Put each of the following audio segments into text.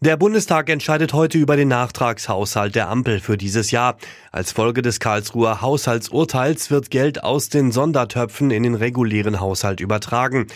Der Bundestag entscheidet heute über den Nachtragshaushalt der Ampel für dieses Jahr. Als Folge des Karlsruher Haushaltsurteils wird Geld aus den Sondertöpfen in den regulären Haushalt übertragen.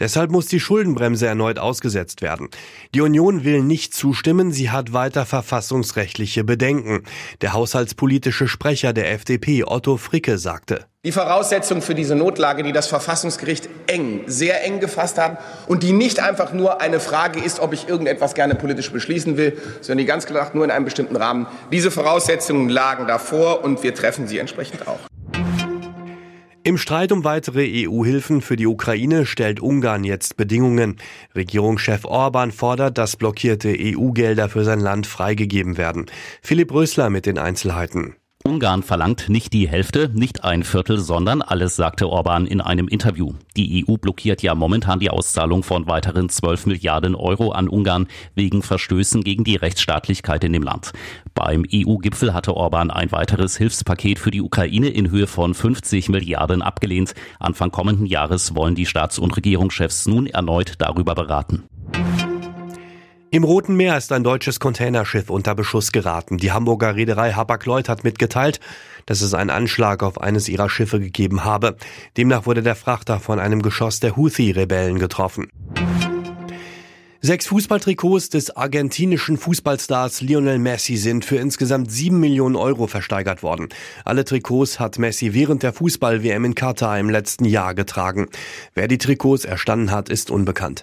Deshalb muss die Schuldenbremse erneut ausgesetzt werden. Die Union will nicht zustimmen, sie hat weiter verfassungsrechtliche Bedenken. Der haushaltspolitische Sprecher der FDP, Otto Fricke, sagte. Die Voraussetzungen für diese Notlage, die das Verfassungsgericht eng, sehr eng gefasst hat und die nicht einfach nur eine Frage ist, ob ich irgendetwas gerne politisch beschließen will, sondern die ganz klar nur in einem bestimmten Rahmen. Diese Voraussetzungen lagen davor und wir treffen sie entsprechend auch. Im Streit um weitere EU-Hilfen für die Ukraine stellt Ungarn jetzt Bedingungen. Regierungschef Orban fordert, dass blockierte EU-Gelder für sein Land freigegeben werden. Philipp Rösler mit den Einzelheiten. Ungarn verlangt nicht die Hälfte, nicht ein Viertel, sondern alles, sagte Orban in einem Interview. Die EU blockiert ja momentan die Auszahlung von weiteren 12 Milliarden Euro an Ungarn wegen Verstößen gegen die Rechtsstaatlichkeit in dem Land. Beim EU-Gipfel hatte Orban ein weiteres Hilfspaket für die Ukraine in Höhe von 50 Milliarden abgelehnt. Anfang kommenden Jahres wollen die Staats- und Regierungschefs nun erneut darüber beraten. Im Roten Meer ist ein deutsches Containerschiff unter Beschuss geraten. Die Hamburger Reederei Hapag-Lloyd hat mitgeteilt, dass es einen Anschlag auf eines ihrer Schiffe gegeben habe. Demnach wurde der Frachter von einem Geschoss der Houthi-Rebellen getroffen. Sechs Fußballtrikots des argentinischen Fußballstars Lionel Messi sind für insgesamt sieben Millionen Euro versteigert worden. Alle Trikots hat Messi während der Fußball-WM in Katar im letzten Jahr getragen. Wer die Trikots erstanden hat, ist unbekannt.